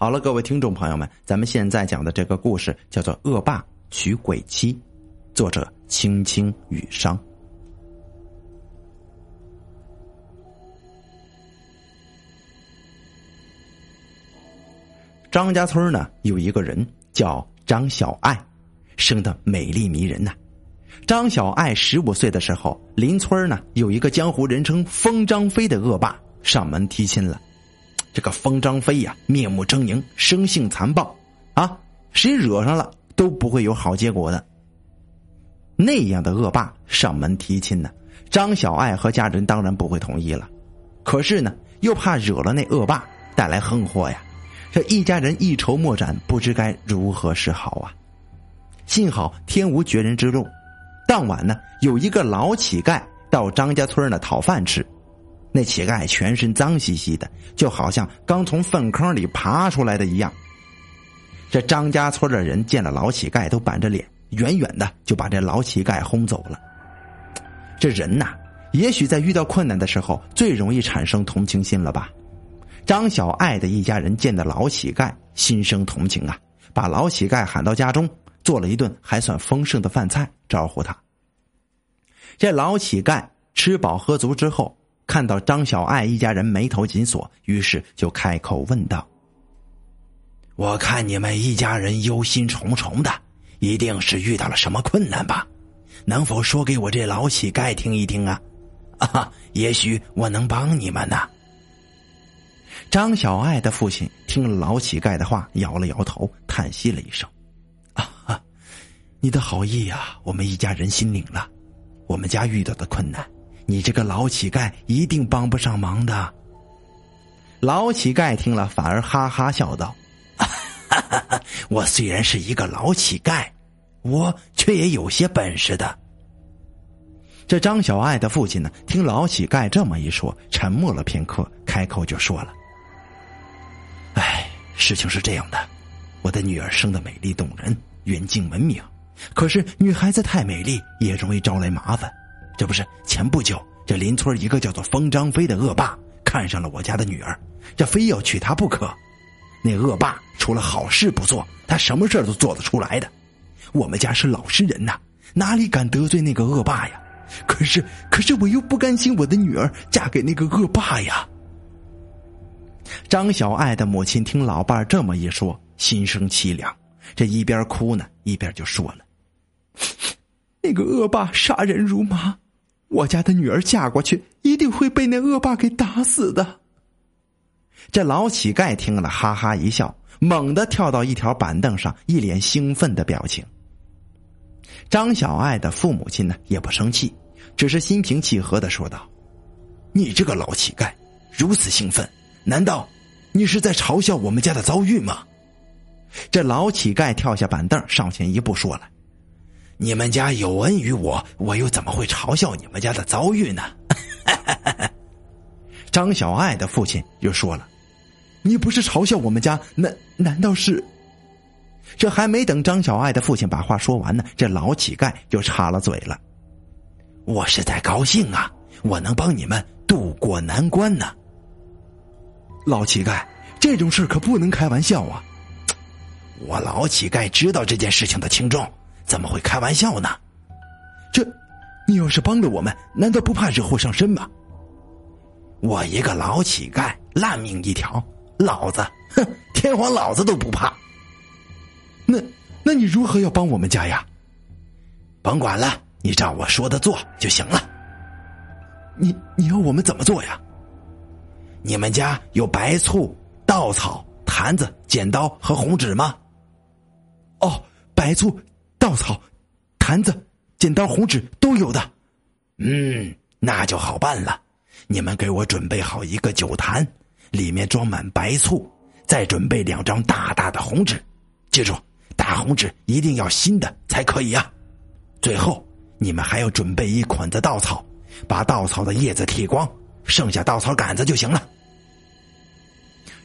好了，各位听众朋友们，咱们现在讲的这个故事叫做《恶霸娶鬼妻》，作者青青雨商。张家村呢有一个人叫张小爱，生的美丽迷人呐。张小爱十五岁的时候，邻村呢有一个江湖人称“风张飞”的恶霸上门提亲了。这个风张飞呀，面目狰狞，生性残暴，啊，谁惹上了都不会有好结果的。那样的恶霸上门提亲呢，张小爱和家人当然不会同意了。可是呢，又怕惹了那恶霸带来横祸呀，这一家人一筹莫展，不知该如何是好啊。幸好天无绝人之路，当晚呢，有一个老乞丐到张家村呢讨饭吃。那乞丐全身脏兮兮的，就好像刚从粪坑里爬出来的一样。这张家村的人见了老乞丐，都板着脸，远远的就把这老乞丐轰走了。这人呐，也许在遇到困难的时候，最容易产生同情心了吧？张小爱的一家人见到老乞丐，心生同情啊，把老乞丐喊到家中，做了一顿还算丰盛的饭菜招呼他。这老乞丐吃饱喝足之后。看到张小爱一家人眉头紧锁，于是就开口问道：“我看你们一家人忧心忡忡的，一定是遇到了什么困难吧？能否说给我这老乞丐听一听啊？啊哈，也许我能帮你们呢。”张小爱的父亲听了老乞丐的话，摇了摇头，叹息了一声：“啊哈，你的好意呀，我们一家人心领了。我们家遇到的困难。”你这个老乞丐一定帮不上忙的。老乞丐听了，反而哈哈笑道：“ 我虽然是一个老乞丐，我却也有些本事的。”这张小爱的父亲呢，听老乞丐这么一说，沉默了片刻，开口就说了：“哎，事情是这样的，我的女儿生的美丽动人，远近闻名，可是女孩子太美丽，也容易招来麻烦。”这不是前不久，这邻村一个叫做风张飞的恶霸看上了我家的女儿，这非要娶她不可。那恶霸除了好事不做，他什么事都做得出来的。我们家是老实人呐，哪里敢得罪那个恶霸呀？可是，可是我又不甘心我的女儿嫁给那个恶霸呀。张小爱的母亲听老伴这么一说，心生凄凉，这一边哭呢，一边就说了：“ 那个恶霸杀人如麻。”我家的女儿嫁过去，一定会被那恶霸给打死的。这老乞丐听了，哈哈一笑，猛地跳到一条板凳上，一脸兴奋的表情。张小爱的父母亲呢，也不生气，只是心平气和的说道：“你这个老乞丐，如此兴奋，难道你是在嘲笑我们家的遭遇吗？”这老乞丐跳下板凳，上前一步说了。你们家有恩于我，我又怎么会嘲笑你们家的遭遇呢？张小爱的父亲又说了：“你不是嘲笑我们家，难难道是？”这还没等张小爱的父亲把话说完呢，这老乞丐就插了嘴了：“我是在高兴啊，我能帮你们渡过难关呢。”老乞丐，这种事可不能开玩笑啊！我老乞丐知道这件事情的轻重。怎么会开玩笑呢？这，你要是帮了我们，难道不怕惹祸上身吗？我一个老乞丐，烂命一条，老子哼，天皇老子都不怕。那，那你如何要帮我们家呀？甭管了，你照我说的做就行了。你你要我们怎么做呀？你们家有白醋、稻草、坛子、剪刀和红纸吗？哦，白醋。稻草、坛子、剪刀、红纸都有的，嗯，那就好办了。你们给我准备好一个酒坛，里面装满白醋，再准备两张大大的红纸。记住，大红纸一定要新的才可以呀。最后，你们还要准备一捆子稻草，把稻草的叶子剃光，剩下稻草杆子就行了。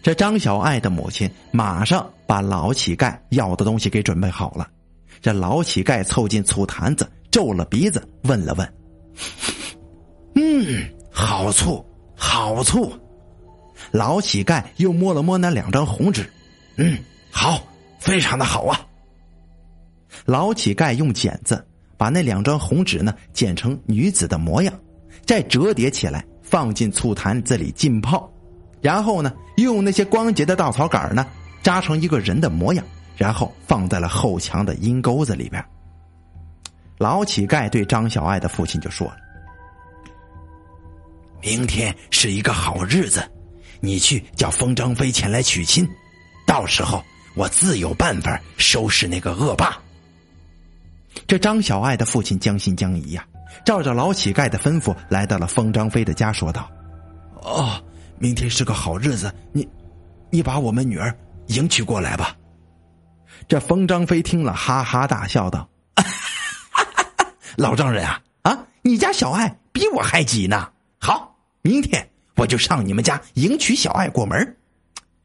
这张小爱的母亲马上把老乞丐要的东西给准备好了。这老乞丐凑近醋坛子，皱了鼻子，问了问：“ 嗯，好醋，好醋。”老乞丐又摸了摸那两张红纸，嗯，好，非常的好啊。老乞丐用剪子把那两张红纸呢剪成女子的模样，再折叠起来放进醋坛子里浸泡，然后呢用那些光洁的稻草杆呢扎成一个人的模样，然后放在了后墙的阴沟子里边。老乞丐对张小爱的父亲就说了：“明天是一个好日子，你去叫风张飞前来娶亲，到时候我自有办法收拾那个恶霸。”这张小爱的父亲将信将疑呀，照着老乞丐的吩咐，来到了封张飞的家，说道：“哦，明天是个好日子，你，你把我们女儿迎娶过来吧。”这冯张飞听了，哈哈大笑道：“ 老丈人啊，啊，你家小爱比我还急呢。好，明天我就上你们家迎娶小爱过门。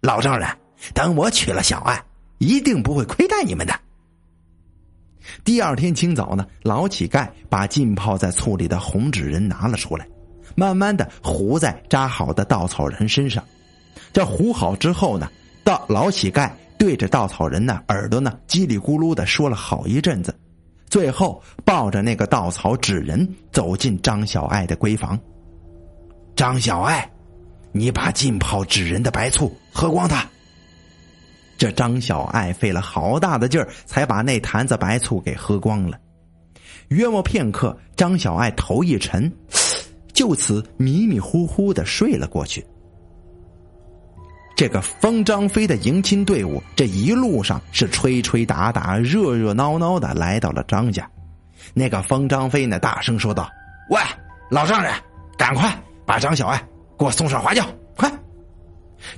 老丈人，等我娶了小爱，一定不会亏待你们的。”第二天清早呢，老乞丐把浸泡在醋里的红纸人拿了出来，慢慢的糊在扎好的稻草人身上。这糊好之后呢，到老乞丐对着稻草人呢耳朵呢叽里咕噜的说了好一阵子，最后抱着那个稻草纸人走进张小爱的闺房。张小爱，你把浸泡纸人的白醋喝光它。这张小爱费了好大的劲儿，才把那坛子白醋给喝光了。约莫片刻，张小爱头一沉，就此迷迷糊糊的睡了过去。这个封张飞的迎亲队伍，这一路上是吹吹打打、热热闹闹的来到了张家。那个封张飞呢，大声说道：“喂，老丈人，赶快把张小爱给我送上花轿，快！”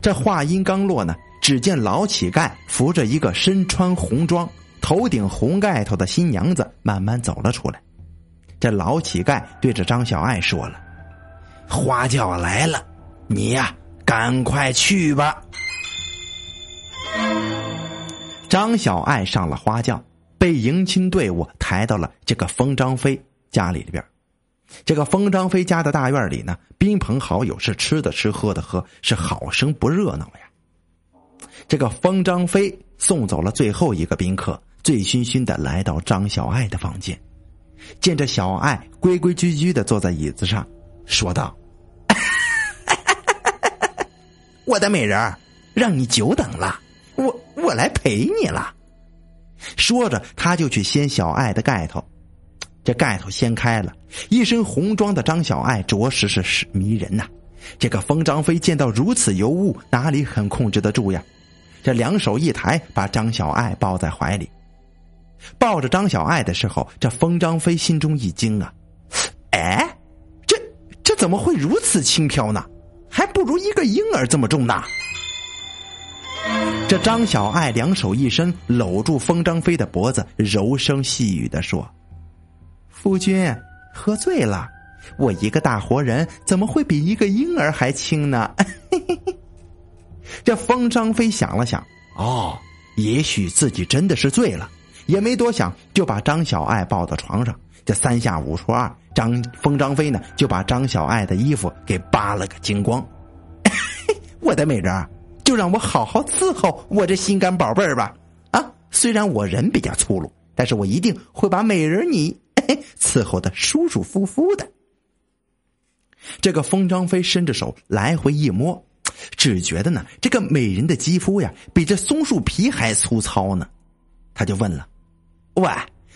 这话音刚落呢。只见老乞丐扶着一个身穿红装、头顶红盖头的新娘子慢慢走了出来。这老乞丐对着张小爱说了：“花轿来了，你呀，赶快去吧。”张小爱上了花轿，被迎亲队伍抬到了这个封张飞家里边。这个封张飞家的大院里呢，宾朋好友是吃的吃，喝的喝，是好生不热闹呀。这个封张飞送走了最后一个宾客，醉醺醺的来到张小爱的房间，见着小爱规规矩矩的坐在椅子上，说道：“我的美人，让你久等了，我我来陪你了。”说着，他就去掀小爱的盖头，这盖头掀开了，一身红装的张小爱着实是是迷人呐。这个风张飞见到如此尤物，哪里肯控制得住呀？这两手一抬，把张小爱抱在怀里。抱着张小爱的时候，这风张飞心中一惊啊！哎，这这怎么会如此轻飘呢？还不如一个婴儿这么重呢！这张小爱两手一伸，搂住风张飞的脖子，柔声细语的说：“夫君，喝醉了，我一个大活人怎么会比一个婴儿还轻呢？” 这风张飞想了想，哦，也许自己真的是醉了，也没多想，就把张小爱抱到床上。这三下五除二，张封张飞呢就把张小爱的衣服给扒了个精光。我的美人，就让我好好伺候我这心肝宝贝儿吧。啊，虽然我人比较粗鲁，但是我一定会把美人你 伺候的舒舒服服的。这个封张飞伸着手来回一摸。只觉得呢，这个美人的肌肤呀，比这松树皮还粗糙呢。他就问了：“喂，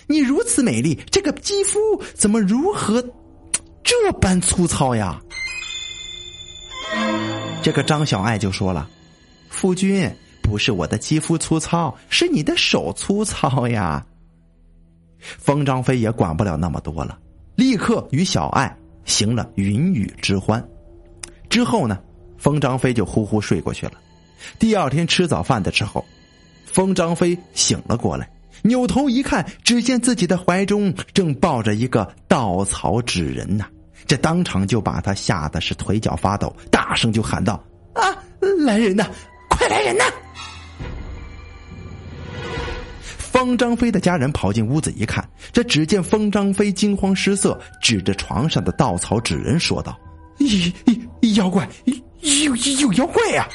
你如此美丽，这个肌肤怎么如何这般粗糙呀？”这个张小爱就说了：“夫君，不是我的肌肤粗糙，是你的手粗糙呀。”封张飞也管不了那么多了，立刻与小爱行了云雨之欢。之后呢？封张飞就呼呼睡过去了。第二天吃早饭的时候，封张飞醒了过来，扭头一看，只见自己的怀中正抱着一个稻草纸人呐！这当场就把他吓得是腿脚发抖，大声就喊道：“啊，来人呐，快来人呐！”方张飞的家人跑进屋子一看，这只见方张飞惊慌失色，指着床上的稻草纸人说道：“妖妖怪！”有有妖怪呀！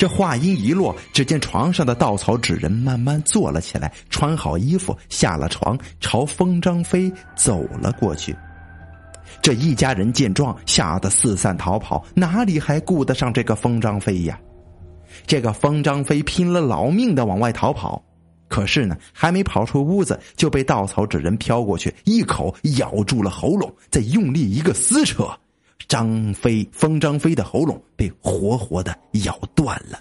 这话音一落，只见床上的稻草纸人慢慢坐了起来，穿好衣服，下了床，朝风张飞走了过去。这一家人见状，吓得四散逃跑，哪里还顾得上这个风张飞呀？这个风张飞拼了老命的往外逃跑，可是呢，还没跑出屋子，就被稻草纸人飘过去，一口咬住了喉咙，再用力一个撕扯，张飞风张飞的喉咙被活活的咬断了。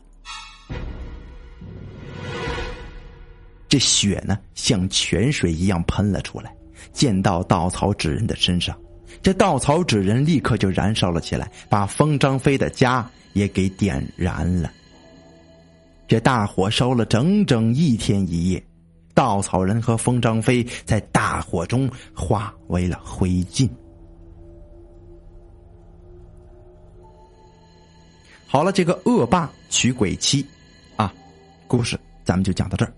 这血呢，像泉水一样喷了出来，溅到稻草纸人的身上。这稻草纸人立刻就燃烧了起来，把风张飞的家也给点燃了。这大火烧了整整一天一夜，稻草人和风张飞在大火中化为了灰烬。好了，这个恶霸娶鬼妻，啊，故事咱们就讲到这儿。